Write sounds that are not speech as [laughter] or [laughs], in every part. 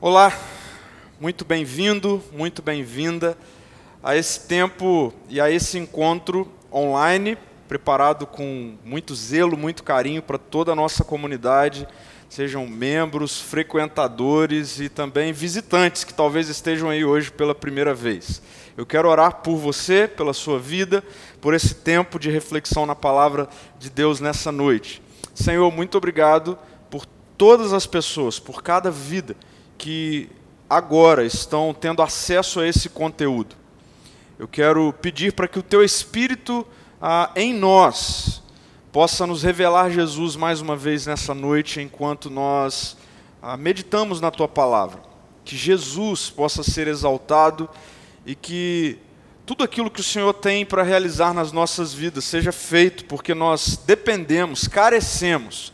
Olá, muito bem-vindo, muito bem-vinda a esse tempo e a esse encontro online, preparado com muito zelo, muito carinho para toda a nossa comunidade, sejam membros, frequentadores e também visitantes que talvez estejam aí hoje pela primeira vez. Eu quero orar por você, pela sua vida, por esse tempo de reflexão na palavra de Deus nessa noite. Senhor, muito obrigado por todas as pessoas, por cada vida que agora estão tendo acesso a esse conteúdo. Eu quero pedir para que o teu Espírito ah, em nós possa nos revelar Jesus mais uma vez nessa noite, enquanto nós ah, meditamos na tua palavra. Que Jesus possa ser exaltado e que tudo aquilo que o Senhor tem para realizar nas nossas vidas seja feito, porque nós dependemos, carecemos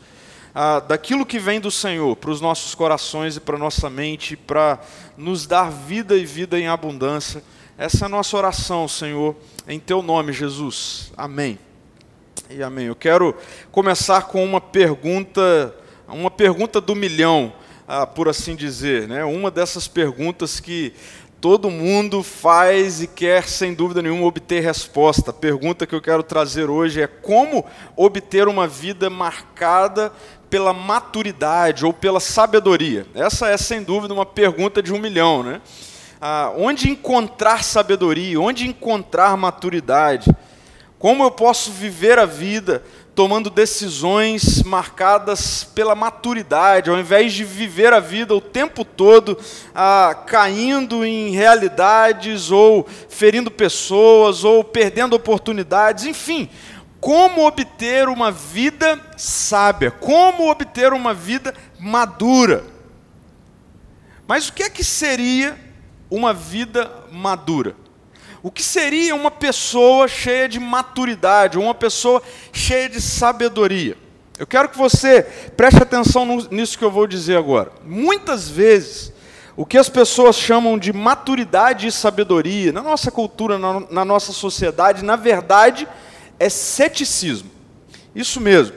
ah, daquilo que vem do Senhor para os nossos corações e para nossa mente, para nos dar vida e vida em abundância. Essa é a nossa oração, Senhor, em Teu nome, Jesus. Amém. E amém. Eu quero começar com uma pergunta, uma pergunta do milhão, ah, por assim dizer, né? Uma dessas perguntas que todo mundo faz e quer, sem dúvida nenhuma, obter resposta. A pergunta que eu quero trazer hoje é como obter uma vida marcada pela maturidade ou pela sabedoria? Essa é, sem dúvida, uma pergunta de um milhão. Né? Ah, onde encontrar sabedoria? Onde encontrar maturidade? Como eu posso viver a vida tomando decisões marcadas pela maturidade, ao invés de viver a vida o tempo todo ah, caindo em realidades ou ferindo pessoas ou perdendo oportunidades, enfim, como obter uma vida sábia, como obter uma vida madura. Mas o que é que seria uma vida madura? O que seria uma pessoa cheia de maturidade, uma pessoa cheia de sabedoria? Eu quero que você preste atenção nisso que eu vou dizer agora. Muitas vezes, o que as pessoas chamam de maturidade e sabedoria, na nossa cultura, na, na nossa sociedade, na verdade, é ceticismo. Isso mesmo.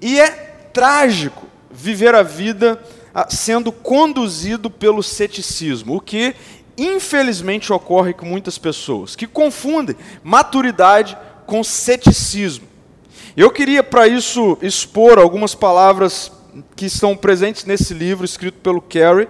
E é trágico viver a vida ah, sendo conduzido pelo ceticismo, o que infelizmente ocorre com muitas pessoas que confundem maturidade com ceticismo. Eu queria para isso expor algumas palavras que estão presentes nesse livro escrito pelo Carey,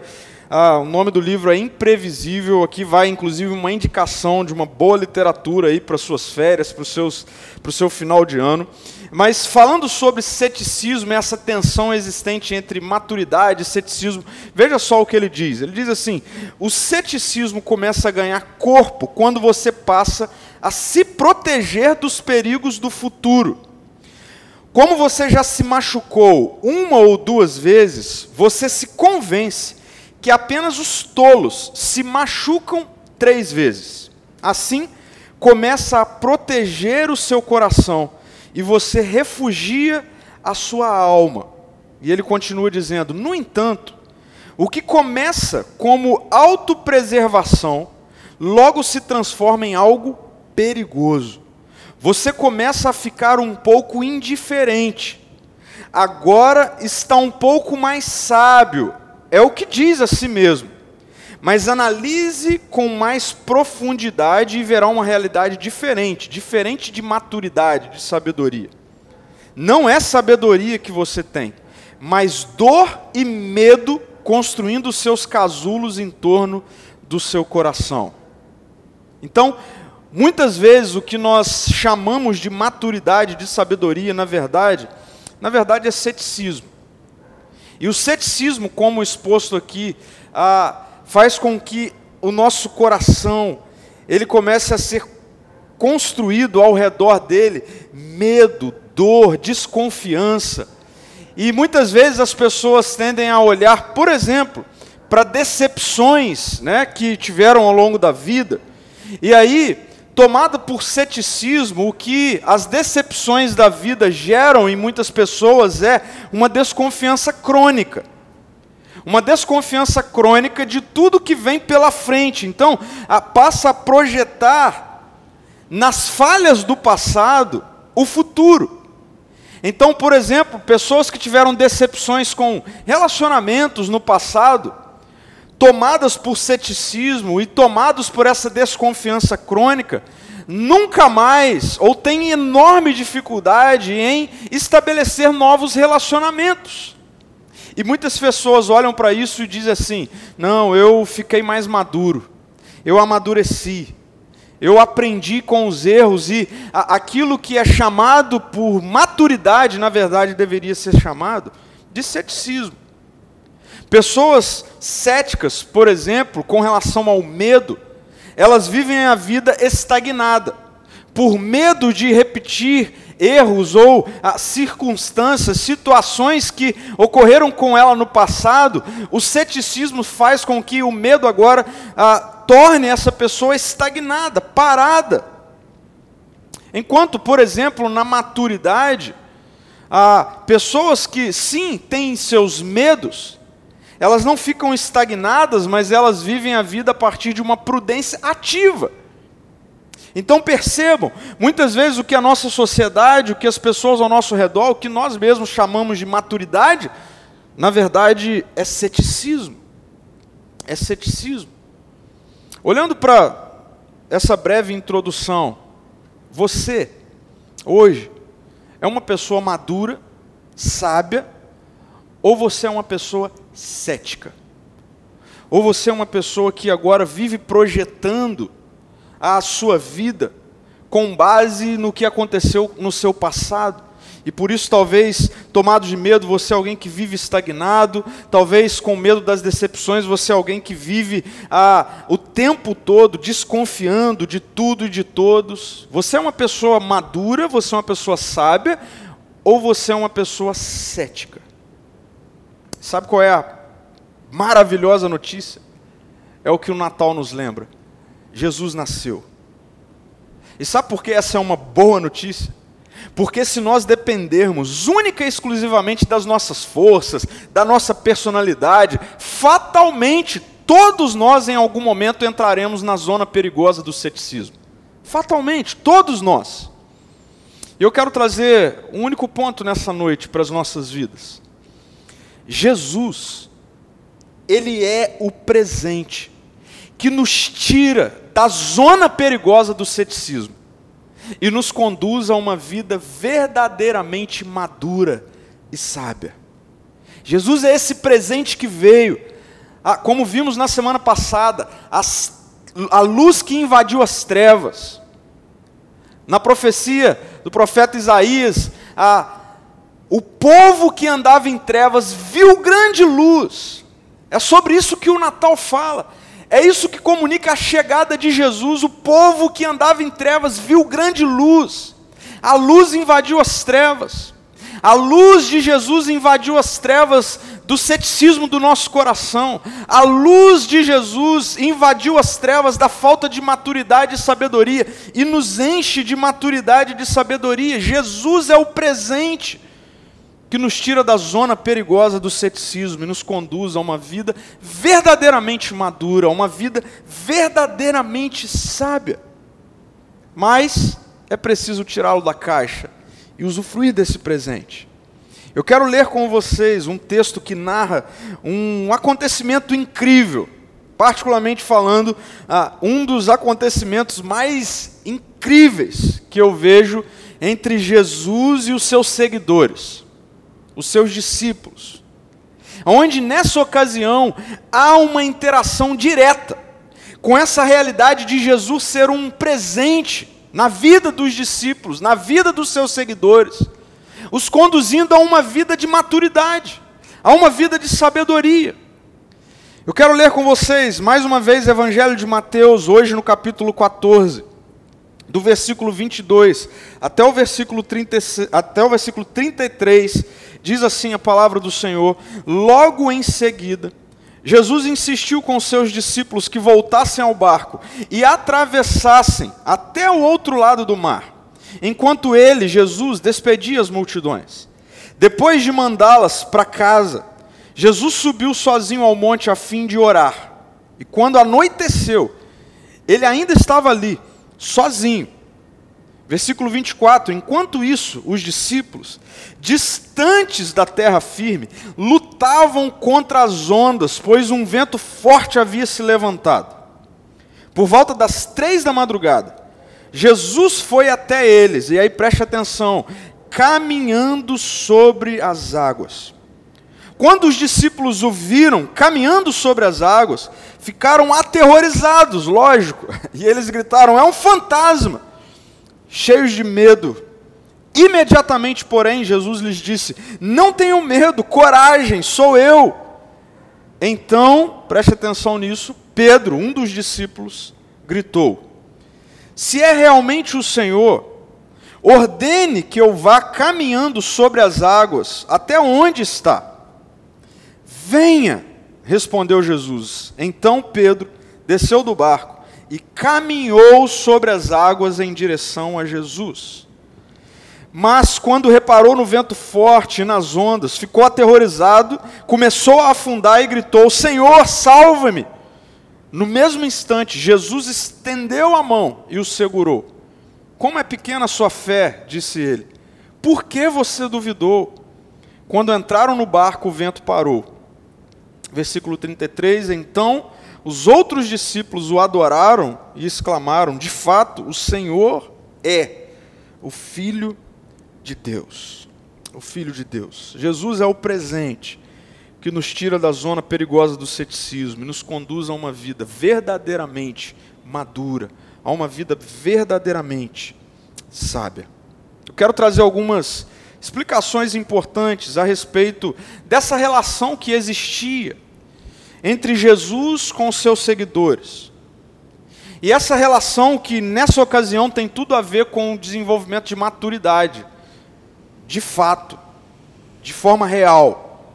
ah, o nome do livro é Imprevisível. Aqui vai, inclusive, uma indicação de uma boa literatura aí para suas férias, para, o seu final de ano. Mas falando sobre ceticismo, essa tensão existente entre maturidade e ceticismo, veja só o que ele diz. Ele diz assim: o ceticismo começa a ganhar corpo quando você passa a se proteger dos perigos do futuro. Como você já se machucou uma ou duas vezes, você se convence que apenas os tolos se machucam três vezes. Assim, começa a proteger o seu coração e você refugia a sua alma. E ele continua dizendo: no entanto, o que começa como autopreservação, logo se transforma em algo perigoso. Você começa a ficar um pouco indiferente. Agora está um pouco mais sábio é o que diz a si mesmo. Mas analise com mais profundidade e verá uma realidade diferente, diferente de maturidade, de sabedoria. Não é sabedoria que você tem, mas dor e medo construindo seus casulos em torno do seu coração. Então, muitas vezes o que nós chamamos de maturidade, de sabedoria, na verdade, na verdade é ceticismo. E o ceticismo, como exposto aqui, ah, faz com que o nosso coração ele comece a ser construído ao redor dele medo, dor, desconfiança. E muitas vezes as pessoas tendem a olhar, por exemplo, para decepções né, que tiveram ao longo da vida. E aí tomada por ceticismo, o que as decepções da vida geram em muitas pessoas é uma desconfiança crônica. Uma desconfiança crônica de tudo que vem pela frente. Então, a, passa a projetar nas falhas do passado o futuro. Então, por exemplo, pessoas que tiveram decepções com relacionamentos no passado, tomadas por ceticismo e tomados por essa desconfiança crônica, nunca mais ou têm enorme dificuldade em estabelecer novos relacionamentos. E muitas pessoas olham para isso e dizem assim: não, eu fiquei mais maduro, eu amadureci, eu aprendi com os erros, e aquilo que é chamado por maturidade, na verdade, deveria ser chamado de ceticismo. Pessoas céticas, por exemplo, com relação ao medo, elas vivem a vida estagnada, por medo de repetir erros ou ah, circunstâncias, situações que ocorreram com ela no passado, o ceticismo faz com que o medo agora ah, torne essa pessoa estagnada, parada. Enquanto, por exemplo, na maturidade, ah, pessoas que sim têm seus medos, elas não ficam estagnadas, mas elas vivem a vida a partir de uma prudência ativa. Então percebam, muitas vezes o que a nossa sociedade, o que as pessoas ao nosso redor, o que nós mesmos chamamos de maturidade, na verdade é ceticismo. É ceticismo. Olhando para essa breve introdução, você, hoje, é uma pessoa madura, sábia, ou você é uma pessoa cética? Ou você é uma pessoa que agora vive projetando a sua vida com base no que aconteceu no seu passado. E por isso, talvez, tomado de medo, você é alguém que vive estagnado, talvez com medo das decepções, você é alguém que vive ah, o tempo todo desconfiando de tudo e de todos. Você é uma pessoa madura, você é uma pessoa sábia, ou você é uma pessoa cética? Sabe qual é a maravilhosa notícia? É o que o Natal nos lembra. Jesus nasceu. E sabe por que essa é uma boa notícia? Porque se nós dependermos única e exclusivamente das nossas forças, da nossa personalidade, fatalmente todos nós em algum momento entraremos na zona perigosa do ceticismo. Fatalmente, todos nós. E eu quero trazer um único ponto nessa noite para as nossas vidas. Jesus, ele é o presente que nos tira da zona perigosa do ceticismo e nos conduz a uma vida verdadeiramente madura e sábia. Jesus é esse presente que veio, como vimos na semana passada, as, a luz que invadiu as trevas. Na profecia do profeta Isaías, a, o povo que andava em trevas viu grande luz. É sobre isso que o Natal fala. É isso que comunica a chegada de Jesus. O povo que andava em trevas viu grande luz. A luz invadiu as trevas. A luz de Jesus invadiu as trevas do ceticismo do nosso coração. A luz de Jesus invadiu as trevas da falta de maturidade e sabedoria e nos enche de maturidade e de sabedoria. Jesus é o presente que nos tira da zona perigosa do ceticismo e nos conduz a uma vida verdadeiramente madura, a uma vida verdadeiramente sábia. Mas é preciso tirá-lo da caixa e usufruir desse presente. Eu quero ler com vocês um texto que narra um acontecimento incrível, particularmente falando, ah, um dos acontecimentos mais incríveis que eu vejo entre Jesus e os seus seguidores os seus discípulos, onde nessa ocasião há uma interação direta com essa realidade de Jesus ser um presente na vida dos discípulos, na vida dos seus seguidores, os conduzindo a uma vida de maturidade, a uma vida de sabedoria. Eu quero ler com vocês mais uma vez o Evangelho de Mateus, hoje no capítulo 14 do versículo 22 até o versículo, 30, até o versículo 33, diz assim a palavra do Senhor: Logo em seguida, Jesus insistiu com seus discípulos que voltassem ao barco e atravessassem até o outro lado do mar, enquanto ele, Jesus, despedia as multidões. Depois de mandá-las para casa, Jesus subiu sozinho ao monte a fim de orar. E quando anoiteceu, ele ainda estava ali sozinho. Versículo 24: Enquanto isso, os discípulos, distantes da terra firme, lutavam contra as ondas, pois um vento forte havia se levantado. Por volta das três da madrugada, Jesus foi até eles, e aí preste atenção, caminhando sobre as águas. Quando os discípulos o viram caminhando sobre as águas, ficaram aterrorizados, lógico, [laughs] e eles gritaram: É um fantasma! Cheios de medo. Imediatamente, porém, Jesus lhes disse: Não tenham medo, coragem, sou eu. Então, preste atenção nisso, Pedro, um dos discípulos, gritou: Se é realmente o Senhor, ordene que eu vá caminhando sobre as águas, até onde está? Venha, respondeu Jesus. Então Pedro desceu do barco e caminhou sobre as águas em direção a Jesus. Mas quando reparou no vento forte e nas ondas, ficou aterrorizado, começou a afundar e gritou: Senhor, salva-me! No mesmo instante, Jesus estendeu a mão e o segurou. Como é pequena a sua fé, disse ele. Por que você duvidou? Quando entraram no barco, o vento parou. Versículo 33: Então os outros discípulos o adoraram e exclamaram: De fato, o Senhor é o Filho de Deus. O Filho de Deus. Jesus é o presente que nos tira da zona perigosa do ceticismo e nos conduz a uma vida verdadeiramente madura, a uma vida verdadeiramente sábia. Eu quero trazer algumas explicações importantes a respeito dessa relação que existia entre Jesus com os seus seguidores. E essa relação que nessa ocasião tem tudo a ver com o desenvolvimento de maturidade, de fato, de forma real.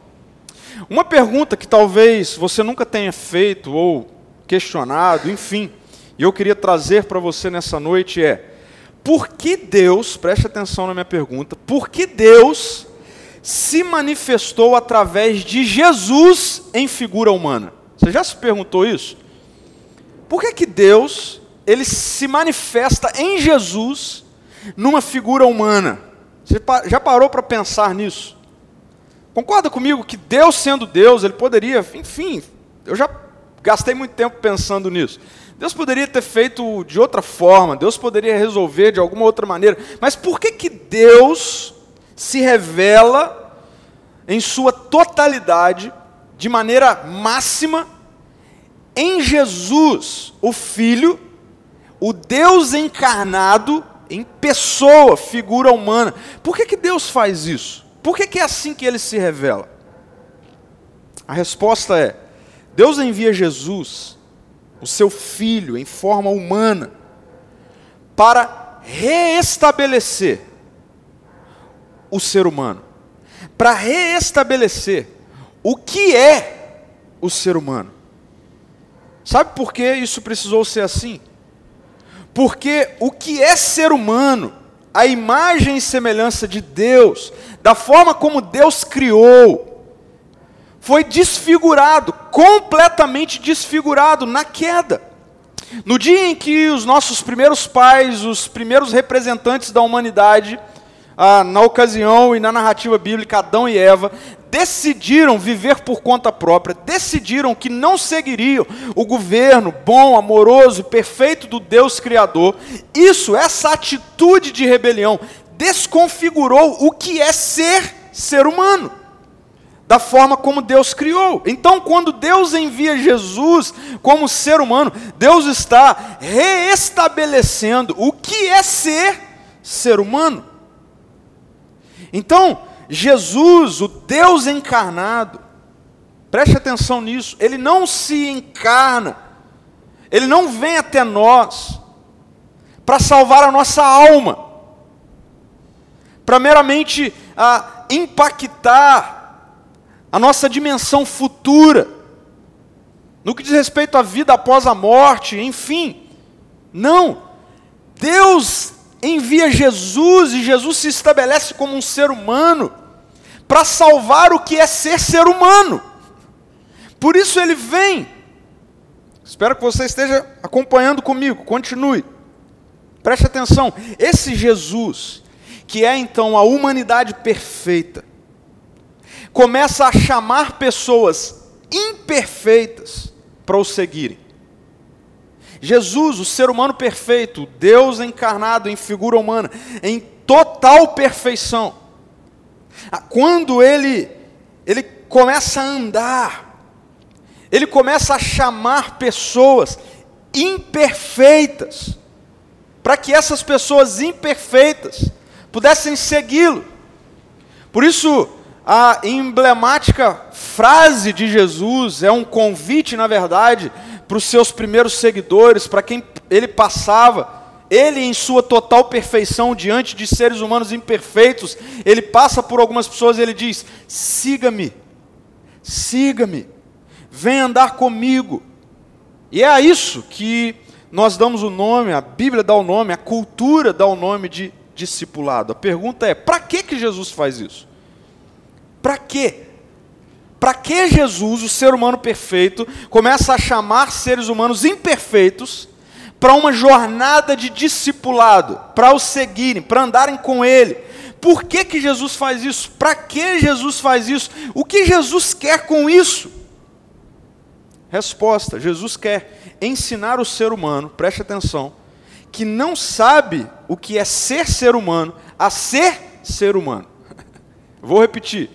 Uma pergunta que talvez você nunca tenha feito ou questionado, enfim, e eu queria trazer para você nessa noite é: por que Deus, preste atenção na minha pergunta, por que Deus se manifestou através de Jesus em figura humana. Você já se perguntou isso? Por que, que Deus ele se manifesta em Jesus numa figura humana? Você já parou para pensar nisso? Concorda comigo que Deus sendo Deus, ele poderia, enfim, eu já gastei muito tempo pensando nisso. Deus poderia ter feito de outra forma, Deus poderia resolver de alguma outra maneira, mas por que que Deus se revela em sua totalidade, de maneira máxima, em Jesus, o Filho, o Deus encarnado em pessoa, figura humana. Por que, que Deus faz isso? Por que, que é assim que ele se revela? A resposta é: Deus envia Jesus, o seu Filho, em forma humana, para reestabelecer o ser humano, para reestabelecer o que é o ser humano. Sabe por que isso precisou ser assim? Porque o que é ser humano, a imagem e semelhança de Deus, da forma como Deus criou, foi desfigurado, completamente desfigurado na queda. No dia em que os nossos primeiros pais, os primeiros representantes da humanidade, ah, na ocasião e na narrativa bíblica, Adão e Eva decidiram viver por conta própria, decidiram que não seguiriam o governo bom, amoroso perfeito do Deus Criador. Isso, essa atitude de rebelião, desconfigurou o que é ser ser humano da forma como Deus criou. Então, quando Deus envia Jesus como ser humano, Deus está reestabelecendo o que é ser ser humano. Então, Jesus, o Deus encarnado, preste atenção nisso, ele não se encarna, ele não vem até nós para salvar a nossa alma, para meramente a, impactar a nossa dimensão futura, no que diz respeito à vida após a morte, enfim. Não. Deus envia Jesus e Jesus se estabelece como um ser humano para salvar o que é ser ser humano. Por isso ele vem. Espero que você esteja acompanhando comigo. Continue. Preste atenção, esse Jesus, que é então a humanidade perfeita, começa a chamar pessoas imperfeitas para o seguirem. Jesus, o ser humano perfeito, Deus encarnado em figura humana, em total perfeição. Quando ele ele começa a andar, ele começa a chamar pessoas imperfeitas, para que essas pessoas imperfeitas pudessem segui-lo. Por isso, a emblemática frase de Jesus é um convite, na verdade, para os seus primeiros seguidores, para quem ele passava. Ele, em sua total perfeição, diante de seres humanos imperfeitos, ele passa por algumas pessoas e ele diz: siga-me, siga-me, vem andar comigo. E é a isso que nós damos o nome, a Bíblia dá o nome, a cultura dá o nome de discipulado. A pergunta é: para que, que Jesus faz isso? Para quê? Para que Jesus, o ser humano perfeito, começa a chamar seres humanos imperfeitos para uma jornada de discipulado, para o seguirem, para andarem com Ele? Por que, que Jesus faz isso? Para que Jesus faz isso? O que Jesus quer com isso? Resposta: Jesus quer ensinar o ser humano, preste atenção, que não sabe o que é ser ser humano, a ser ser humano. [laughs] Vou repetir.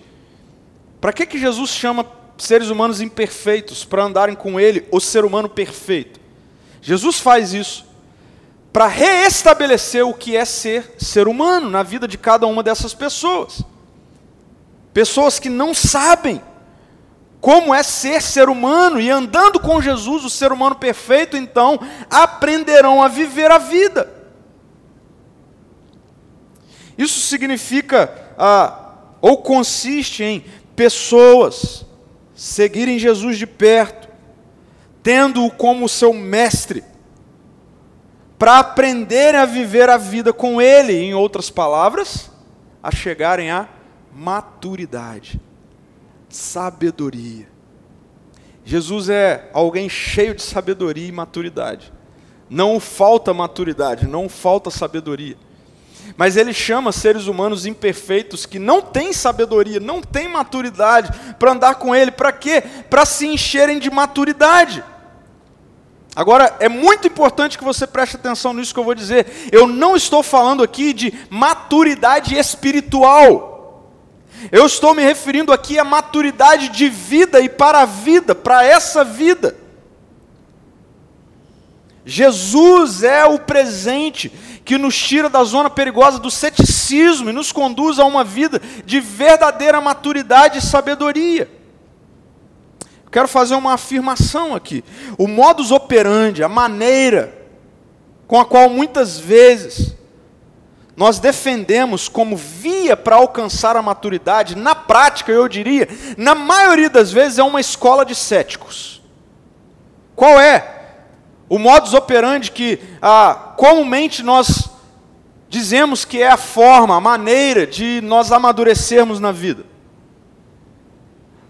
Para que, que Jesus chama seres humanos imperfeitos para andarem com Ele, o ser humano perfeito? Jesus faz isso para reestabelecer o que é ser ser humano na vida de cada uma dessas pessoas. Pessoas que não sabem como é ser ser humano e andando com Jesus, o ser humano perfeito, então aprenderão a viver a vida. Isso significa, ah, ou consiste em pessoas seguirem Jesus de perto, tendo-o como seu mestre, para aprenderem a viver a vida com Ele, em outras palavras, a chegarem à maturidade, sabedoria. Jesus é alguém cheio de sabedoria e maturidade. Não falta maturidade, não falta sabedoria. Mas ele chama seres humanos imperfeitos que não têm sabedoria, não têm maturidade para andar com ele. Para quê? Para se encherem de maturidade. Agora, é muito importante que você preste atenção nisso que eu vou dizer. Eu não estou falando aqui de maturidade espiritual. Eu estou me referindo aqui à maturidade de vida e para a vida, para essa vida. Jesus é o presente que nos tira da zona perigosa do ceticismo e nos conduz a uma vida de verdadeira maturidade e sabedoria. Quero fazer uma afirmação aqui. O modus operandi, a maneira com a qual muitas vezes nós defendemos como via para alcançar a maturidade, na prática, eu diria, na maioria das vezes é uma escola de céticos. Qual é? O modus operandi que ah, comumente nós dizemos que é a forma, a maneira de nós amadurecermos na vida.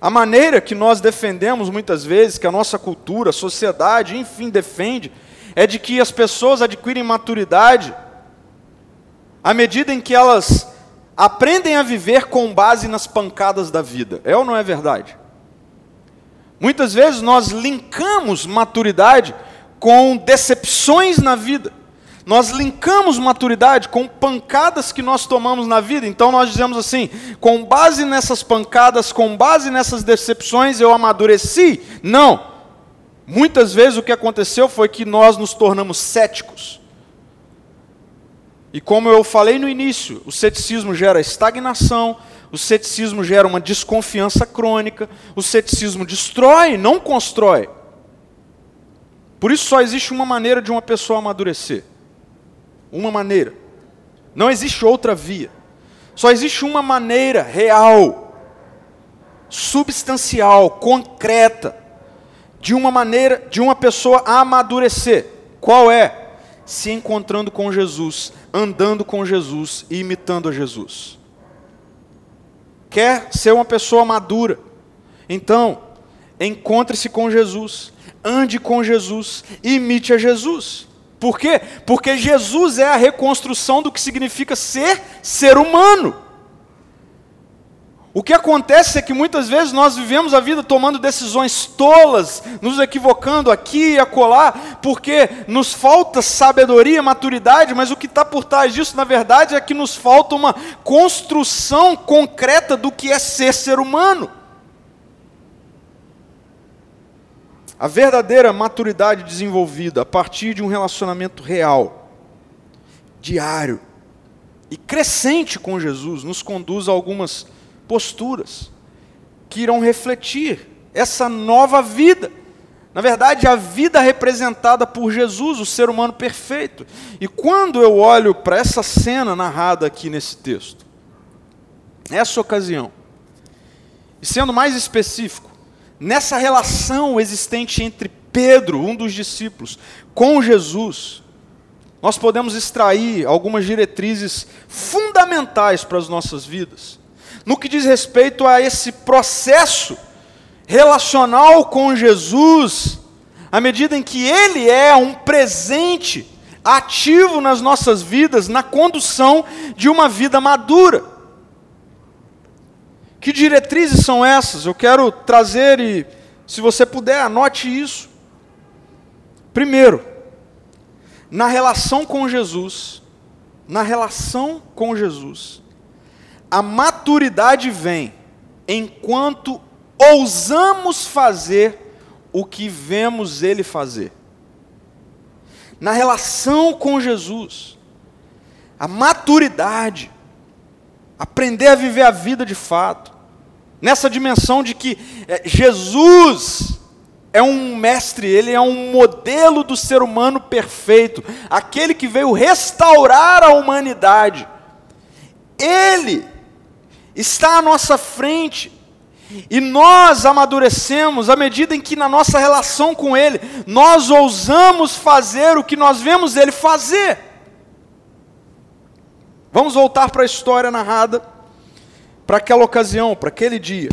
A maneira que nós defendemos muitas vezes, que a nossa cultura, a sociedade, enfim, defende, é de que as pessoas adquirem maturidade à medida em que elas aprendem a viver com base nas pancadas da vida. É ou não é verdade? Muitas vezes nós linkamos maturidade com decepções na vida. Nós linkamos maturidade com pancadas que nós tomamos na vida. Então nós dizemos assim: com base nessas pancadas, com base nessas decepções, eu amadureci. Não. Muitas vezes o que aconteceu foi que nós nos tornamos céticos. E como eu falei no início, o ceticismo gera estagnação, o ceticismo gera uma desconfiança crônica, o ceticismo destrói, não constrói. Por isso só existe uma maneira de uma pessoa amadurecer. Uma maneira. Não existe outra via. Só existe uma maneira real, substancial, concreta, de uma maneira de uma pessoa amadurecer. Qual é? Se encontrando com Jesus, andando com Jesus e imitando a Jesus. Quer ser uma pessoa madura? Então, encontre-se com Jesus ande com Jesus, imite a Jesus. Por quê? Porque Jesus é a reconstrução do que significa ser ser humano. O que acontece é que muitas vezes nós vivemos a vida tomando decisões tolas, nos equivocando aqui e acolá, porque nos falta sabedoria, maturidade, mas o que está por trás disso, na verdade, é que nos falta uma construção concreta do que é ser ser humano. A verdadeira maturidade desenvolvida a partir de um relacionamento real, diário e crescente com Jesus nos conduz a algumas posturas que irão refletir essa nova vida. Na verdade, a vida representada por Jesus, o ser humano perfeito. E quando eu olho para essa cena narrada aqui nesse texto, essa ocasião, e sendo mais específico, nessa relação existente entre Pedro, um dos discípulos, com Jesus, nós podemos extrair algumas diretrizes fundamentais para as nossas vidas no que diz respeito a esse processo relacional com Jesus, à medida em que Ele é um presente ativo nas nossas vidas, na condução de uma vida madura. Que diretrizes são essas? Eu quero trazer e, se você puder, anote isso. Primeiro, na relação com Jesus, na relação com Jesus, a maturidade vem enquanto ousamos fazer o que vemos Ele fazer. Na relação com Jesus, a maturidade, aprender a viver a vida de fato, nessa dimensão de que é, Jesus é um mestre, ele é um modelo do ser humano perfeito, aquele que veio restaurar a humanidade. Ele está à nossa frente. E nós amadurecemos à medida em que, na nossa relação com Ele, nós ousamos fazer o que nós vemos Ele fazer. Vamos voltar para a história narrada, para aquela ocasião, para aquele dia.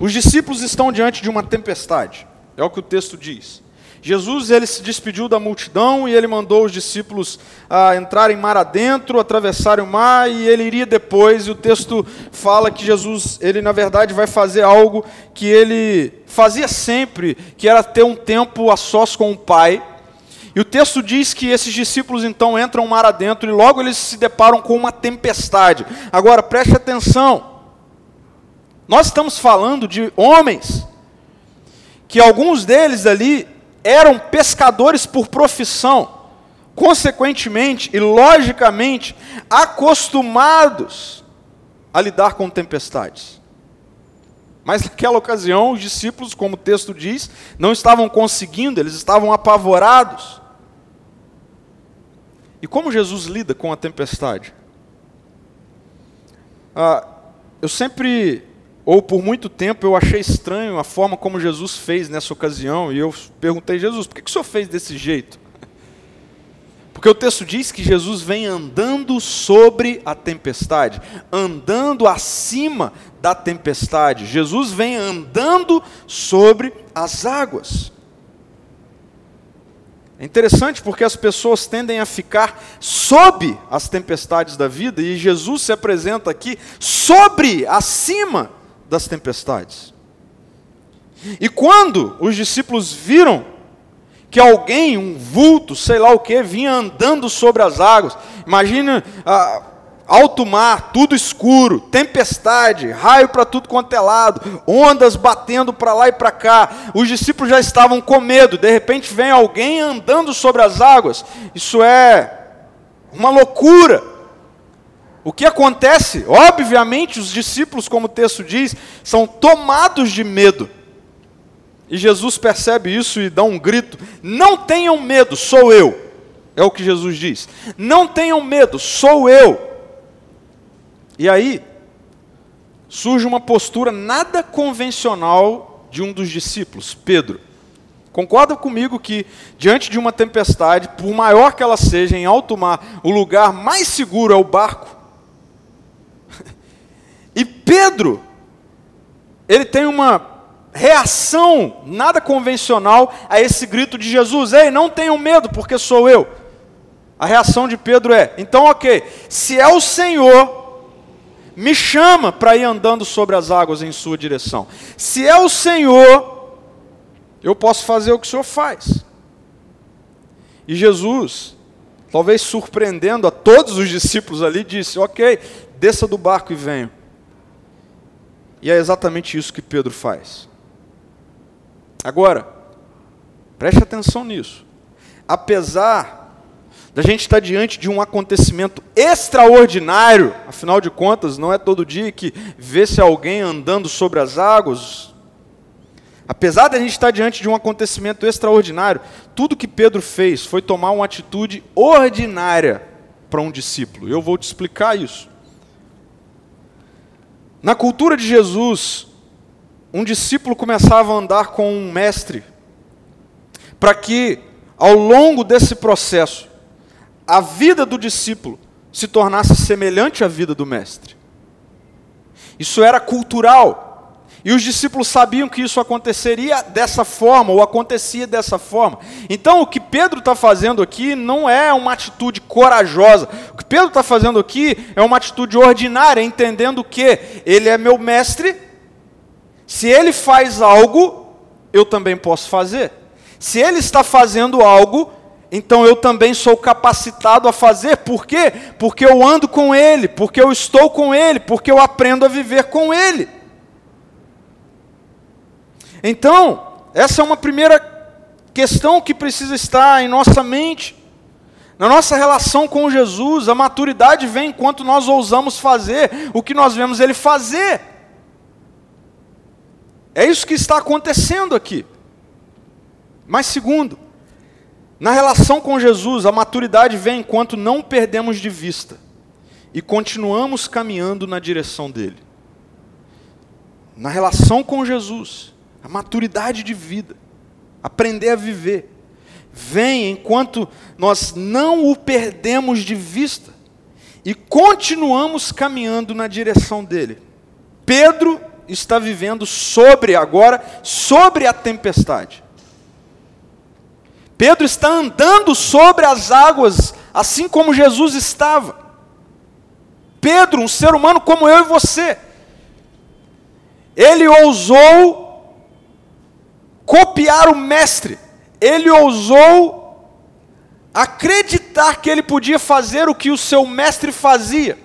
Os discípulos estão diante de uma tempestade, é o que o texto diz. Jesus ele se despediu da multidão e ele mandou os discípulos ah, entrarem mar adentro, atravessarem o mar e ele iria depois. E o texto fala que Jesus, ele na verdade vai fazer algo que ele fazia sempre, que era ter um tempo a sós com o Pai. E o texto diz que esses discípulos então entram mar adentro e logo eles se deparam com uma tempestade. Agora preste atenção. Nós estamos falando de homens que alguns deles ali eram pescadores por profissão, consequentemente e logicamente acostumados a lidar com tempestades. Mas naquela ocasião, os discípulos, como o texto diz, não estavam conseguindo, eles estavam apavorados. E como Jesus lida com a tempestade? Ah, eu sempre ou por muito tempo eu achei estranho a forma como Jesus fez nessa ocasião, e eu perguntei, Jesus, por que, que o senhor fez desse jeito? Porque o texto diz que Jesus vem andando sobre a tempestade, andando acima da tempestade. Jesus vem andando sobre as águas. É interessante porque as pessoas tendem a ficar sob as tempestades da vida e Jesus se apresenta aqui sobre, acima das tempestades. E quando os discípulos viram que alguém, um vulto, sei lá o que, vinha andando sobre as águas, imagina ah, alto mar, tudo escuro, tempestade, raio para tudo quanto é lado, ondas batendo para lá e para cá, os discípulos já estavam com medo, de repente vem alguém andando sobre as águas, isso é uma loucura. O que acontece? Obviamente, os discípulos, como o texto diz, são tomados de medo. E Jesus percebe isso e dá um grito: Não tenham medo, sou eu. É o que Jesus diz. Não tenham medo, sou eu. E aí, surge uma postura nada convencional de um dos discípulos, Pedro. Concorda comigo que, diante de uma tempestade, por maior que ela seja, em alto mar, o lugar mais seguro é o barco? [laughs] E Pedro, ele tem uma reação nada convencional a esse grito de Jesus: Ei, não tenham medo, porque sou eu. A reação de Pedro é: então, ok, se é o Senhor, me chama para ir andando sobre as águas em sua direção. Se é o Senhor, eu posso fazer o que o Senhor faz. E Jesus, talvez surpreendendo a todos os discípulos ali, disse: Ok, desça do barco e venha. E é exatamente isso que Pedro faz. Agora, preste atenção nisso. Apesar da gente estar diante de um acontecimento extraordinário, afinal de contas, não é todo dia que vê-se alguém andando sobre as águas. Apesar de a gente estar diante de um acontecimento extraordinário, tudo que Pedro fez foi tomar uma atitude ordinária para um discípulo. Eu vou te explicar isso. Na cultura de Jesus, um discípulo começava a andar com um mestre, para que, ao longo desse processo, a vida do discípulo se tornasse semelhante à vida do mestre. Isso era cultural. E os discípulos sabiam que isso aconteceria dessa forma, ou acontecia dessa forma. Então, o que Pedro está fazendo aqui não é uma atitude corajosa. O que Pedro está fazendo aqui é uma atitude ordinária, entendendo que ele é meu mestre. Se ele faz algo, eu também posso fazer. Se ele está fazendo algo, então eu também sou capacitado a fazer, por quê? Porque eu ando com Ele, porque eu estou com Ele, porque eu aprendo a viver com Ele. Então, essa é uma primeira questão que precisa estar em nossa mente. Na nossa relação com Jesus, a maturidade vem enquanto nós ousamos fazer o que nós vemos Ele fazer. É isso que está acontecendo aqui. Mas, segundo, na relação com Jesus, a maturidade vem enquanto não perdemos de vista e continuamos caminhando na direção dele. Na relação com Jesus, a maturidade de vida, aprender a viver, vem enquanto nós não o perdemos de vista e continuamos caminhando na direção dele. Pedro está vivendo sobre agora, sobre a tempestade. Pedro está andando sobre as águas, assim como Jesus estava. Pedro, um ser humano como eu e você, ele ousou copiar o Mestre, ele ousou acreditar que ele podia fazer o que o seu Mestre fazia.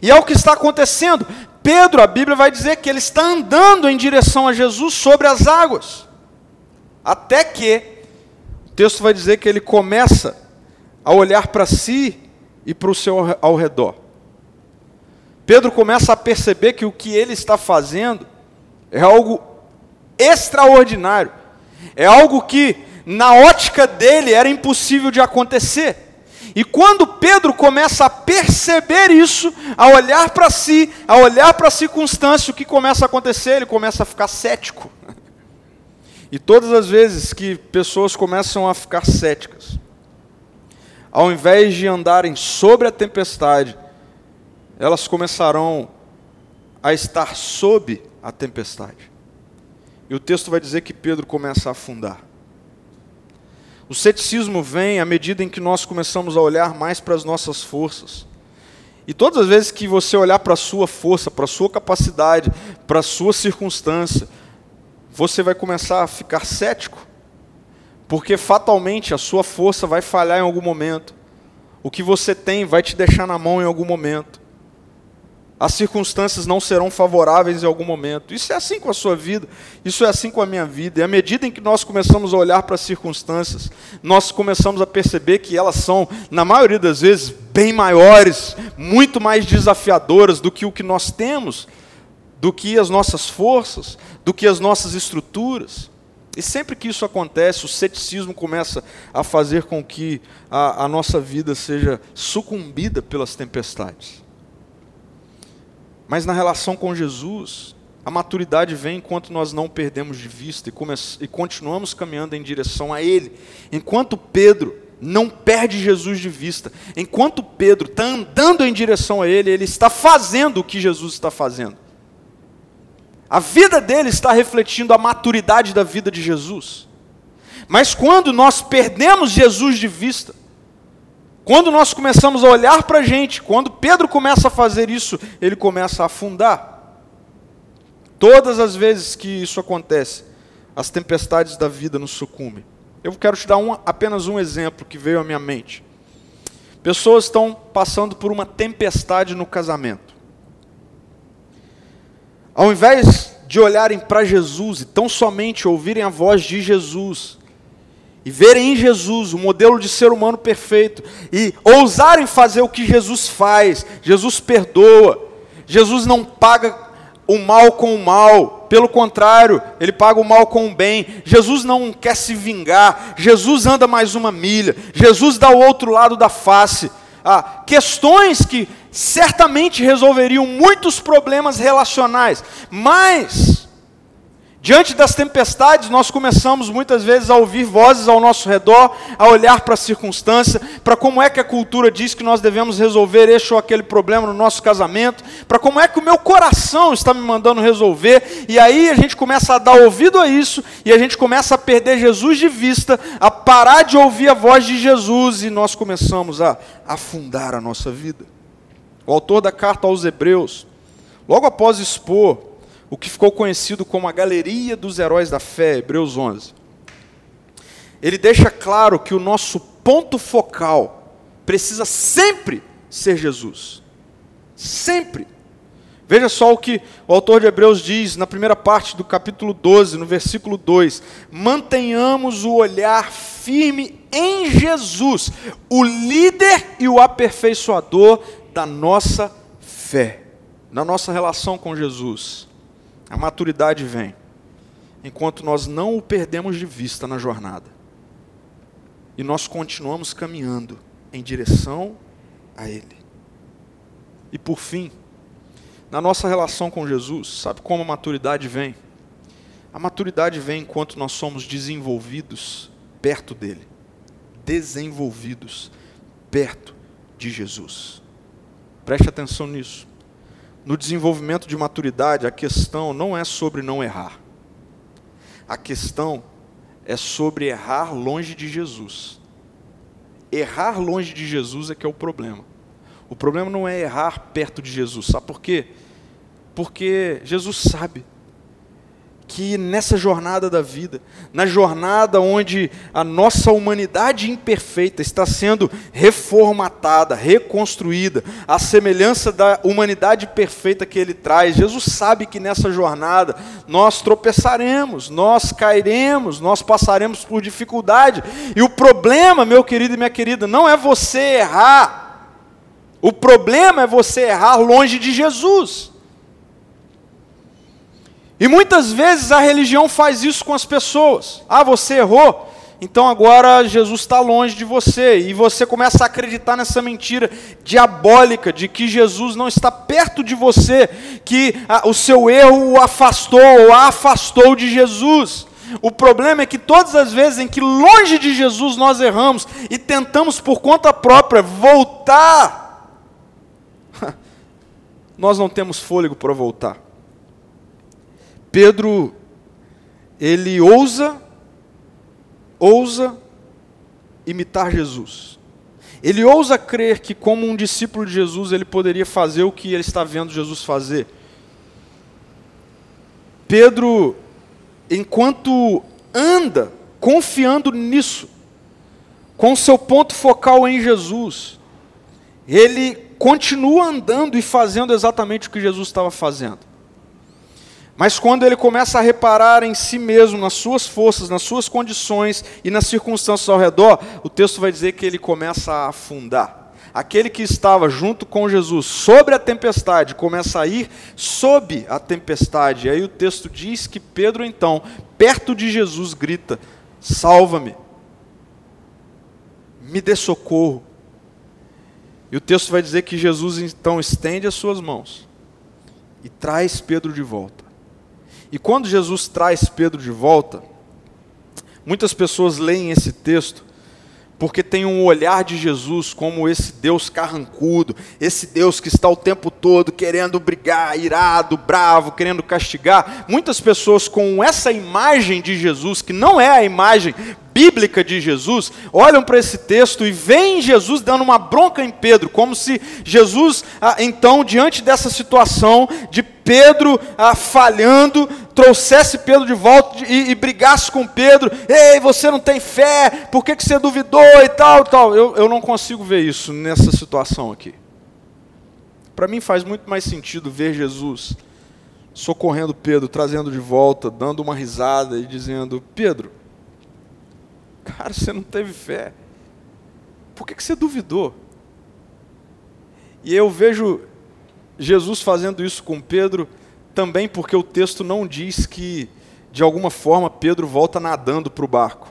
E é o que está acontecendo. Pedro, a Bíblia vai dizer que ele está andando em direção a Jesus sobre as águas, até que texto vai dizer que ele começa a olhar para si e para o seu ao redor. Pedro começa a perceber que o que ele está fazendo é algo extraordinário, é algo que, na ótica dele, era impossível de acontecer. E quando Pedro começa a perceber isso, a olhar para si, a olhar para a circunstância, o que começa a acontecer? Ele começa a ficar cético. E todas as vezes que pessoas começam a ficar céticas, ao invés de andarem sobre a tempestade, elas começarão a estar sob a tempestade. E o texto vai dizer que Pedro começa a afundar. O ceticismo vem à medida em que nós começamos a olhar mais para as nossas forças. E todas as vezes que você olhar para a sua força, para a sua capacidade, para a sua circunstância, você vai começar a ficar cético, porque fatalmente a sua força vai falhar em algum momento. O que você tem vai te deixar na mão em algum momento. As circunstâncias não serão favoráveis em algum momento. Isso é assim com a sua vida, isso é assim com a minha vida. E à medida em que nós começamos a olhar para as circunstâncias, nós começamos a perceber que elas são, na maioria das vezes, bem maiores, muito mais desafiadoras do que o que nós temos do que as nossas forças, do que as nossas estruturas. E sempre que isso acontece, o ceticismo começa a fazer com que a, a nossa vida seja sucumbida pelas tempestades. Mas na relação com Jesus, a maturidade vem enquanto nós não perdemos de vista e, e continuamos caminhando em direção a Ele. Enquanto Pedro não perde Jesus de vista, enquanto Pedro está andando em direção a Ele, ele está fazendo o que Jesus está fazendo. A vida dele está refletindo a maturidade da vida de Jesus. Mas quando nós perdemos Jesus de vista, quando nós começamos a olhar para a gente, quando Pedro começa a fazer isso, ele começa a afundar. Todas as vezes que isso acontece, as tempestades da vida nos sucumbem. Eu quero te dar um, apenas um exemplo que veio à minha mente. Pessoas estão passando por uma tempestade no casamento. Ao invés de olharem para Jesus e tão somente ouvirem a voz de Jesus, e verem em Jesus o modelo de ser humano perfeito, e ousarem fazer o que Jesus faz, Jesus perdoa, Jesus não paga o mal com o mal, pelo contrário, ele paga o mal com o bem. Jesus não quer se vingar, Jesus anda mais uma milha, Jesus dá o outro lado da face. Ah, questões que certamente resolveriam muitos problemas relacionais, mas Diante das tempestades, nós começamos muitas vezes a ouvir vozes ao nosso redor, a olhar para a circunstância, para como é que a cultura diz que nós devemos resolver este ou aquele problema no nosso casamento, para como é que o meu coração está me mandando resolver, e aí a gente começa a dar ouvido a isso, e a gente começa a perder Jesus de vista, a parar de ouvir a voz de Jesus, e nós começamos a afundar a nossa vida. O autor da carta aos Hebreus, logo após expor o que ficou conhecido como a Galeria dos Heróis da Fé, Hebreus 11. Ele deixa claro que o nosso ponto focal precisa sempre ser Jesus. Sempre. Veja só o que o autor de Hebreus diz na primeira parte do capítulo 12, no versículo 2: Mantenhamos o olhar firme em Jesus, o líder e o aperfeiçoador da nossa fé, na nossa relação com Jesus. A maturidade vem enquanto nós não o perdemos de vista na jornada. E nós continuamos caminhando em direção a Ele. E por fim, na nossa relação com Jesus, sabe como a maturidade vem? A maturidade vem enquanto nós somos desenvolvidos perto dele. Desenvolvidos perto de Jesus. Preste atenção nisso no desenvolvimento de maturidade, a questão não é sobre não errar. A questão é sobre errar longe de Jesus. Errar longe de Jesus é que é o problema. O problema não é errar perto de Jesus. Sabe por quê? Porque Jesus sabe que nessa jornada da vida, na jornada onde a nossa humanidade imperfeita está sendo reformatada, reconstruída, à semelhança da humanidade perfeita que ele traz, Jesus sabe que nessa jornada nós tropeçaremos, nós cairemos, nós passaremos por dificuldade. E o problema, meu querido e minha querida, não é você errar. O problema é você errar longe de Jesus. E muitas vezes a religião faz isso com as pessoas. Ah, você errou, então agora Jesus está longe de você. E você começa a acreditar nessa mentira diabólica de que Jesus não está perto de você, que o seu erro o afastou ou a afastou de Jesus. O problema é que todas as vezes em que longe de Jesus nós erramos e tentamos por conta própria voltar, [laughs] nós não temos fôlego para voltar. Pedro, ele ousa, ousa imitar Jesus. Ele ousa crer que, como um discípulo de Jesus, ele poderia fazer o que ele está vendo Jesus fazer. Pedro, enquanto anda confiando nisso, com seu ponto focal em Jesus, ele continua andando e fazendo exatamente o que Jesus estava fazendo. Mas quando ele começa a reparar em si mesmo, nas suas forças, nas suas condições e nas circunstâncias ao redor, o texto vai dizer que ele começa a afundar. Aquele que estava junto com Jesus sobre a tempestade começa a ir sob a tempestade. E aí o texto diz que Pedro, então, perto de Jesus, grita: Salva-me, me dê socorro. E o texto vai dizer que Jesus então estende as suas mãos e traz Pedro de volta. E quando Jesus traz Pedro de volta, muitas pessoas leem esse texto porque tem um olhar de Jesus como esse Deus carrancudo, esse Deus que está o tempo todo querendo brigar, irado, bravo, querendo castigar. Muitas pessoas com essa imagem de Jesus, que não é a imagem bíblica de Jesus, olham para esse texto e veem Jesus dando uma bronca em Pedro, como se Jesus, ah, então, diante dessa situação de Pedro ah, falhando, trouxesse Pedro de volta e, e, brigasse com Pedro, ei, você não tem fé, por que, que você duvidou e tal, tal. Eu, eu não consigo ver isso nessa situação aqui. Para mim faz muito mais sentido ver Jesus socorrendo Pedro, trazendo de volta, dando uma risada e dizendo: Pedro, Cara, você não teve fé. Por que, que você duvidou? E eu vejo Jesus fazendo isso com Pedro também porque o texto não diz que, de alguma forma, Pedro volta nadando para o barco.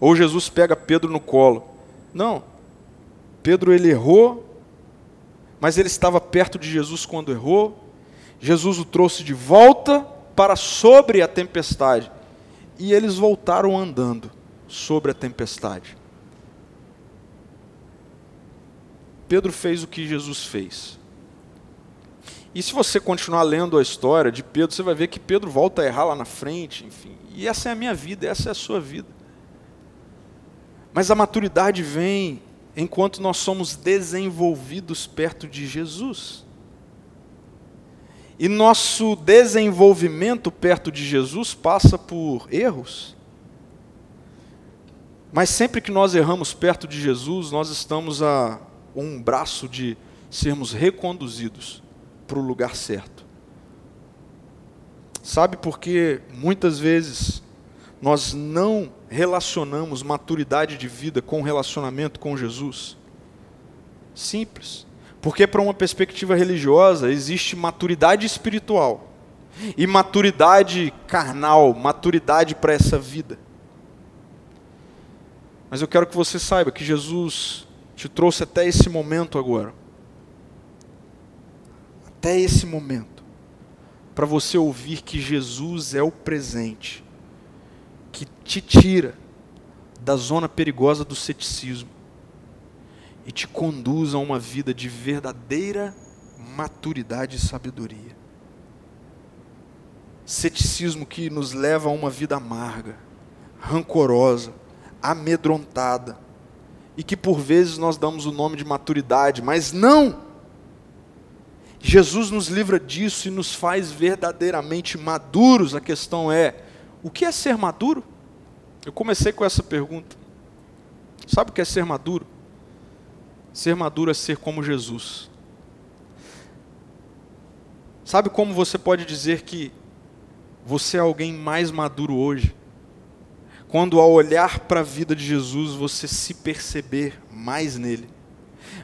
Ou Jesus pega Pedro no colo. Não. Pedro ele errou, mas ele estava perto de Jesus quando errou. Jesus o trouxe de volta para sobre a tempestade. E eles voltaram andando sobre a tempestade. Pedro fez o que Jesus fez. E se você continuar lendo a história de Pedro, você vai ver que Pedro volta a errar lá na frente, enfim. E essa é a minha vida, essa é a sua vida. Mas a maturidade vem enquanto nós somos desenvolvidos perto de Jesus. E nosso desenvolvimento perto de Jesus passa por erros. Mas sempre que nós erramos perto de Jesus, nós estamos a um braço de sermos reconduzidos para o lugar certo. Sabe por que muitas vezes nós não relacionamos maturidade de vida com relacionamento com Jesus? Simples. Porque, para uma perspectiva religiosa, existe maturidade espiritual e maturidade carnal, maturidade para essa vida. Mas eu quero que você saiba que Jesus te trouxe até esse momento agora. Até esse momento. Para você ouvir que Jesus é o presente que te tira da zona perigosa do ceticismo e te conduz a uma vida de verdadeira maturidade e sabedoria. Ceticismo que nos leva a uma vida amarga, rancorosa, amedrontada. E que por vezes nós damos o nome de maturidade, mas não! Jesus nos livra disso e nos faz verdadeiramente maduros. A questão é: o que é ser maduro? Eu comecei com essa pergunta. Sabe o que é ser maduro? Ser maduro é ser como Jesus. Sabe como você pode dizer que você é alguém mais maduro hoje? Quando ao olhar para a vida de Jesus você se perceber mais nele.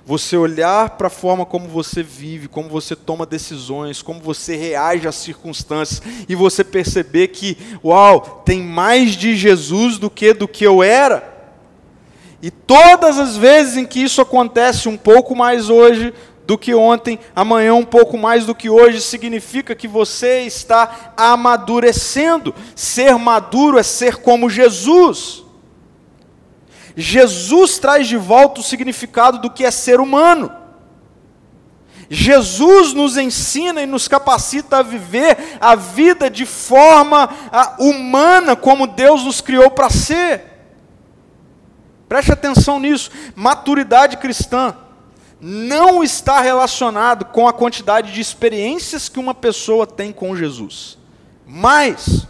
Você olhar para a forma como você vive, como você toma decisões, como você reage às circunstâncias e você perceber que, uau, tem mais de Jesus do que do que eu era. E todas as vezes em que isso acontece um pouco mais hoje, do que ontem, amanhã um pouco mais do que hoje, significa que você está amadurecendo. Ser maduro é ser como Jesus. Jesus traz de volta o significado do que é ser humano. Jesus nos ensina e nos capacita a viver a vida de forma humana, como Deus nos criou para ser. Preste atenção nisso. Maturidade cristã não está relacionado com a quantidade de experiências que uma pessoa tem com Jesus, mas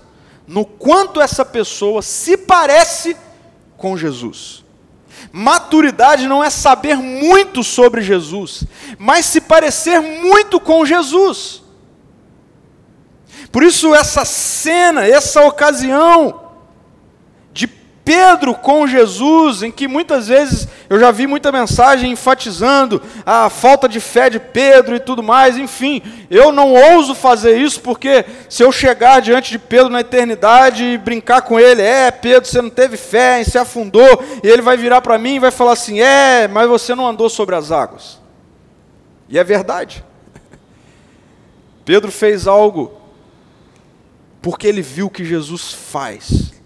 no quanto essa pessoa se parece com Jesus. Maturidade não é saber muito sobre Jesus, mas se parecer muito com Jesus. Por isso, essa cena, essa ocasião, Pedro com Jesus, em que muitas vezes eu já vi muita mensagem enfatizando a falta de fé de Pedro e tudo mais, enfim, eu não ouso fazer isso porque se eu chegar diante de Pedro na eternidade e brincar com ele, é, Pedro, você não teve fé, se afundou, e ele vai virar para mim e vai falar assim: é, mas você não andou sobre as águas. E é verdade. [laughs] Pedro fez algo porque ele viu o que Jesus faz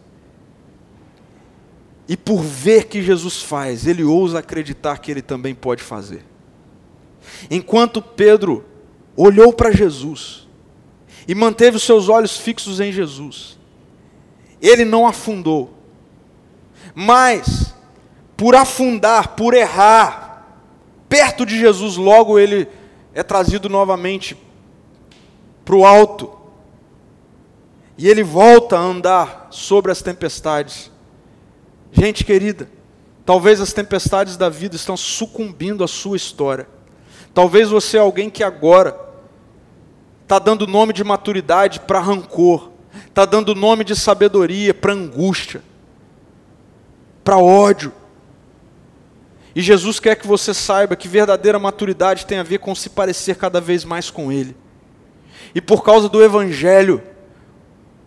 E por ver que Jesus faz, ele ousa acreditar que ele também pode fazer. Enquanto Pedro olhou para Jesus e manteve os seus olhos fixos em Jesus, ele não afundou. Mas, por afundar, por errar, perto de Jesus, logo ele é trazido novamente para o alto. E ele volta a andar sobre as tempestades. Gente querida, talvez as tempestades da vida estão sucumbindo à sua história. Talvez você é alguém que agora está dando nome de maturidade para rancor, está dando nome de sabedoria para angústia, para ódio. E Jesus quer que você saiba que verdadeira maturidade tem a ver com se parecer cada vez mais com Ele. E por causa do Evangelho,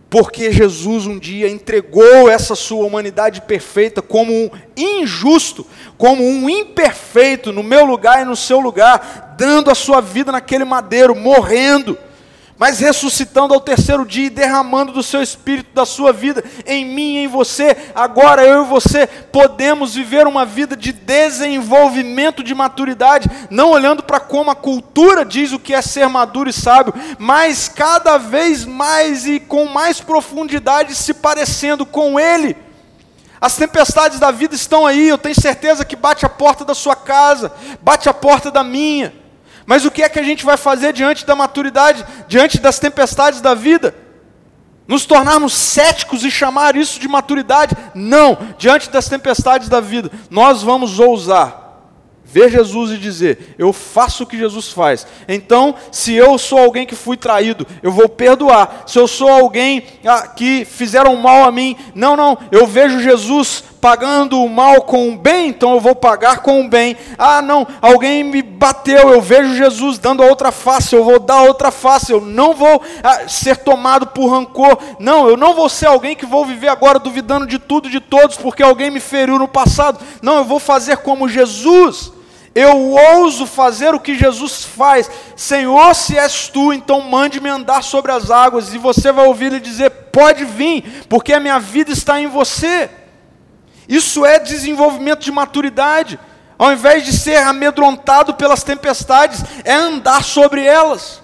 porque Jesus um dia entregou essa sua humanidade perfeita como um injusto, como um imperfeito no meu lugar e no seu lugar, dando a sua vida naquele madeiro, morrendo mas ressuscitando ao terceiro dia e derramando do seu espírito, da sua vida, em mim e em você. Agora eu e você podemos viver uma vida de desenvolvimento de maturidade, não olhando para como a cultura diz o que é ser maduro e sábio, mas cada vez mais e com mais profundidade se parecendo com Ele. As tempestades da vida estão aí, eu tenho certeza que bate a porta da sua casa, bate a porta da minha. Mas o que é que a gente vai fazer diante da maturidade, diante das tempestades da vida? Nos tornarmos céticos e chamar isso de maturidade? Não, diante das tempestades da vida, nós vamos ousar ver Jesus e dizer: Eu faço o que Jesus faz. Então, se eu sou alguém que fui traído, eu vou perdoar. Se eu sou alguém ah, que fizeram mal a mim, não, não, eu vejo Jesus pagando o mal com o bem, então eu vou pagar com o bem. Ah, não, alguém me bateu, eu vejo Jesus dando a outra face, eu vou dar a outra face, eu não vou ah, ser tomado por rancor. Não, eu não vou ser alguém que vou viver agora duvidando de tudo, de todos, porque alguém me feriu no passado. Não, eu vou fazer como Jesus. Eu ouso fazer o que Jesus faz. Senhor, se és tu, então mande-me andar sobre as águas. E você vai ouvir ele dizer: Pode vir, porque a minha vida está em você. Isso é desenvolvimento de maturidade. Ao invés de ser amedrontado pelas tempestades, é andar sobre elas.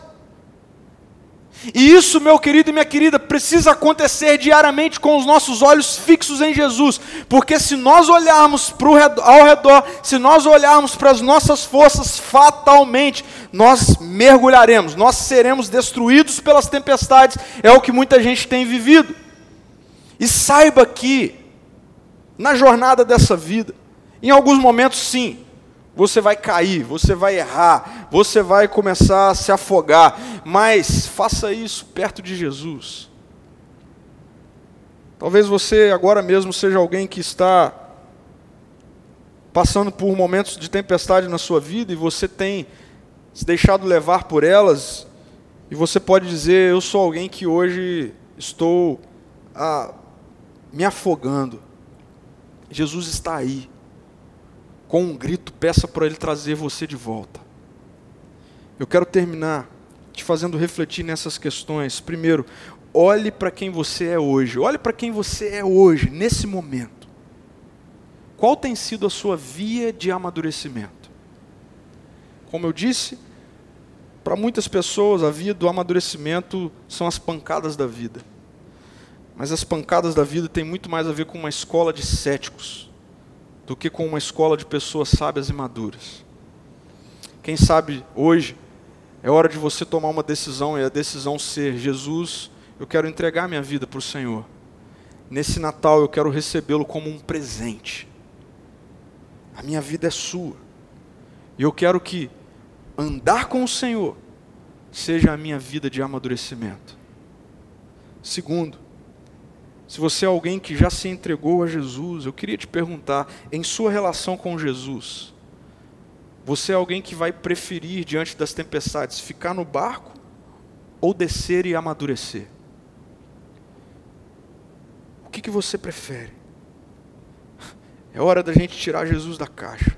E isso, meu querido e minha querida, precisa acontecer diariamente com os nossos olhos fixos em Jesus, porque se nós olharmos redor, ao redor, se nós olharmos para as nossas forças, fatalmente nós mergulharemos, nós seremos destruídos pelas tempestades, é o que muita gente tem vivido. E saiba que na jornada dessa vida. Em alguns momentos, sim, você vai cair, você vai errar, você vai começar a se afogar, mas faça isso perto de Jesus. Talvez você agora mesmo seja alguém que está passando por momentos de tempestade na sua vida e você tem se deixado levar por elas, e você pode dizer: Eu sou alguém que hoje estou ah, me afogando. Jesus está aí. Com um grito, peça para Ele trazer você de volta. Eu quero terminar te fazendo refletir nessas questões. Primeiro, olhe para quem você é hoje. Olhe para quem você é hoje, nesse momento. Qual tem sido a sua via de amadurecimento? Como eu disse, para muitas pessoas a via do amadurecimento são as pancadas da vida. Mas as pancadas da vida têm muito mais a ver com uma escola de céticos do que com uma escola de pessoas sábias e maduras. Quem sabe hoje é hora de você tomar uma decisão e a decisão ser: Jesus, eu quero entregar minha vida para o Senhor. Nesse Natal eu quero recebê-lo como um presente. A minha vida é sua. E eu quero que andar com o Senhor seja a minha vida de amadurecimento. Segundo, se você é alguém que já se entregou a Jesus, eu queria te perguntar, em sua relação com Jesus, você é alguém que vai preferir, diante das tempestades, ficar no barco ou descer e amadurecer? O que, que você prefere? É hora da gente tirar Jesus da caixa,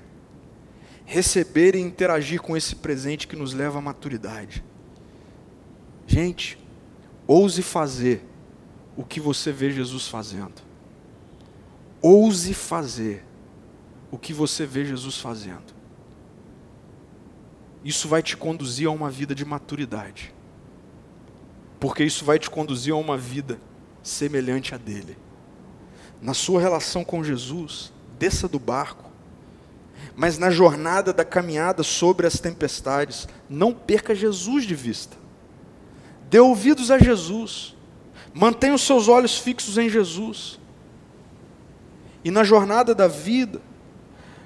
receber e interagir com esse presente que nos leva à maturidade. Gente, ouse fazer o que você vê Jesus fazendo. ouse fazer o que você vê Jesus fazendo. Isso vai te conduzir a uma vida de maturidade. Porque isso vai te conduzir a uma vida semelhante a dele. Na sua relação com Jesus, desça do barco, mas na jornada da caminhada sobre as tempestades, não perca Jesus de vista. Dê ouvidos a Jesus. Mantenha os seus olhos fixos em Jesus. E na jornada da vida,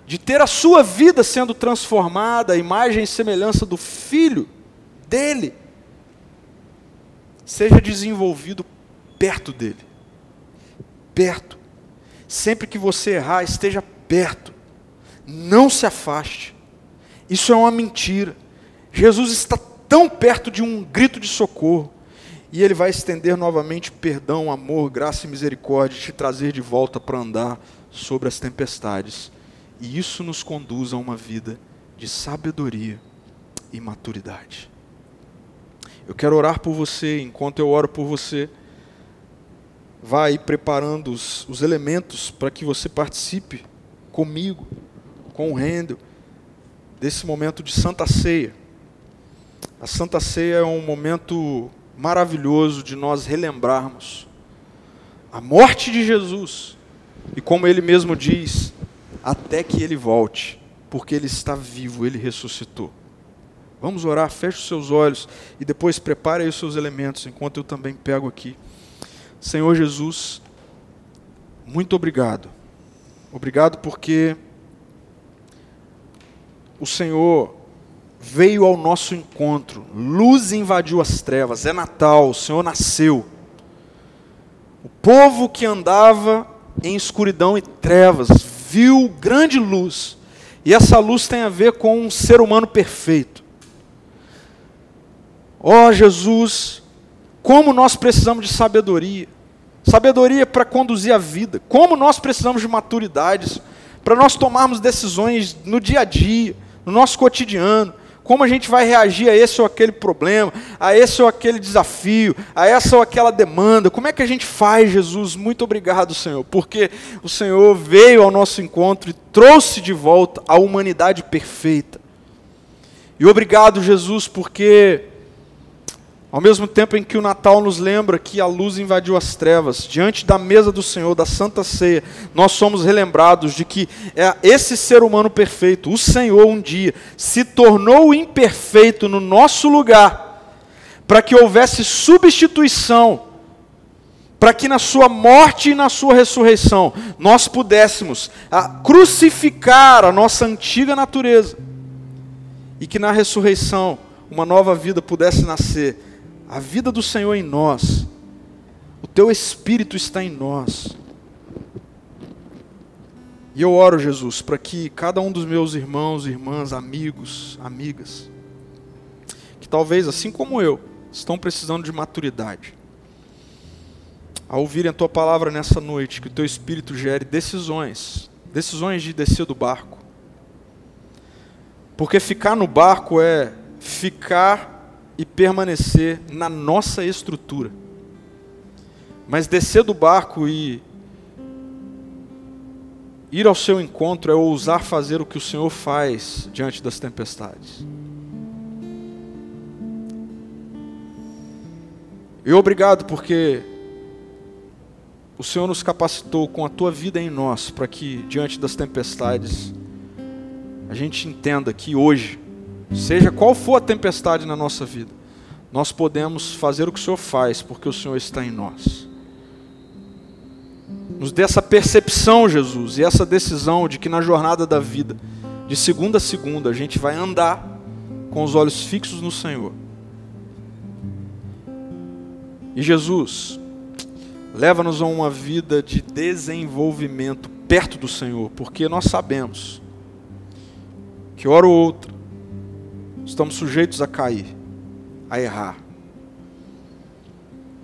de ter a sua vida sendo transformada à imagem e semelhança do Filho dele, seja desenvolvido perto dele. Perto. Sempre que você errar, esteja perto. Não se afaste. Isso é uma mentira. Jesus está tão perto de um grito de socorro. E Ele vai estender novamente perdão, amor, graça e misericórdia, te trazer de volta para andar sobre as tempestades. E isso nos conduz a uma vida de sabedoria e maturidade. Eu quero orar por você, enquanto eu oro por você, vá aí preparando os, os elementos para que você participe comigo, com o Rendel, desse momento de Santa Ceia. A Santa Ceia é um momento maravilhoso de nós relembrarmos a morte de Jesus e, como ele mesmo diz, até que ele volte, porque ele está vivo, ele ressuscitou. Vamos orar, feche os seus olhos e depois prepare aí os seus elementos, enquanto eu também pego aqui. Senhor Jesus, muito obrigado. Obrigado porque o Senhor veio ao nosso encontro, luz invadiu as trevas, é Natal, o Senhor nasceu. O povo que andava em escuridão e trevas viu grande luz, e essa luz tem a ver com um ser humano perfeito. Ó oh, Jesus, como nós precisamos de sabedoria, sabedoria para conduzir a vida, como nós precisamos de maturidade, para nós tomarmos decisões no dia a dia, no nosso cotidiano, como a gente vai reagir a esse ou aquele problema, a esse ou aquele desafio, a essa ou aquela demanda. Como é que a gente faz, Jesus? Muito obrigado, Senhor, porque o Senhor veio ao nosso encontro e trouxe de volta a humanidade perfeita. E obrigado, Jesus, porque ao mesmo tempo em que o Natal nos lembra que a luz invadiu as trevas, diante da mesa do Senhor, da Santa Ceia, nós somos relembrados de que é esse ser humano perfeito, o Senhor, um dia, se tornou imperfeito no nosso lugar, para que houvesse substituição, para que na sua morte e na sua ressurreição nós pudéssemos a, crucificar a nossa antiga natureza, e que na ressurreição uma nova vida pudesse nascer a vida do Senhor em nós, o teu Espírito está em nós. E eu oro, Jesus, para que cada um dos meus irmãos, irmãs, amigos, amigas, que talvez, assim como eu, estão precisando de maturidade, ao ouvirem a tua palavra nessa noite, que o teu Espírito gere decisões, decisões de descer do barco. Porque ficar no barco é ficar e permanecer na nossa estrutura. Mas descer do barco e ir ao seu encontro é ousar fazer o que o Senhor faz diante das tempestades. E obrigado porque o Senhor nos capacitou com a tua vida em nós para que diante das tempestades a gente entenda que hoje Seja qual for a tempestade na nossa vida, nós podemos fazer o que o Senhor faz, porque o Senhor está em nós. Nos dê essa percepção, Jesus, e essa decisão de que na jornada da vida, de segunda a segunda, a gente vai andar com os olhos fixos no Senhor. E Jesus, leva-nos a uma vida de desenvolvimento perto do Senhor, porque nós sabemos que hora ou outra estamos sujeitos a cair, a errar.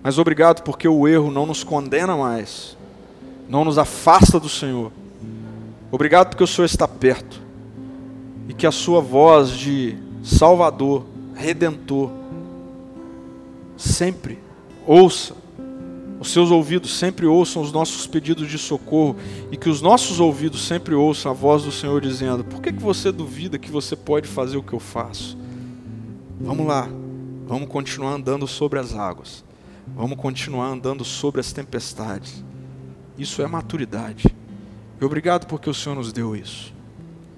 Mas obrigado porque o erro não nos condena mais, não nos afasta do Senhor. Obrigado porque o Senhor está perto e que a Sua voz de Salvador, Redentor, sempre ouça os seus ouvidos sempre ouçam os nossos pedidos de socorro e que os nossos ouvidos sempre ouçam a voz do Senhor dizendo: Por que, que você duvida que você pode fazer o que eu faço? Vamos lá, vamos continuar andando sobre as águas, vamos continuar andando sobre as tempestades. Isso é maturidade. E obrigado porque o Senhor nos deu isso.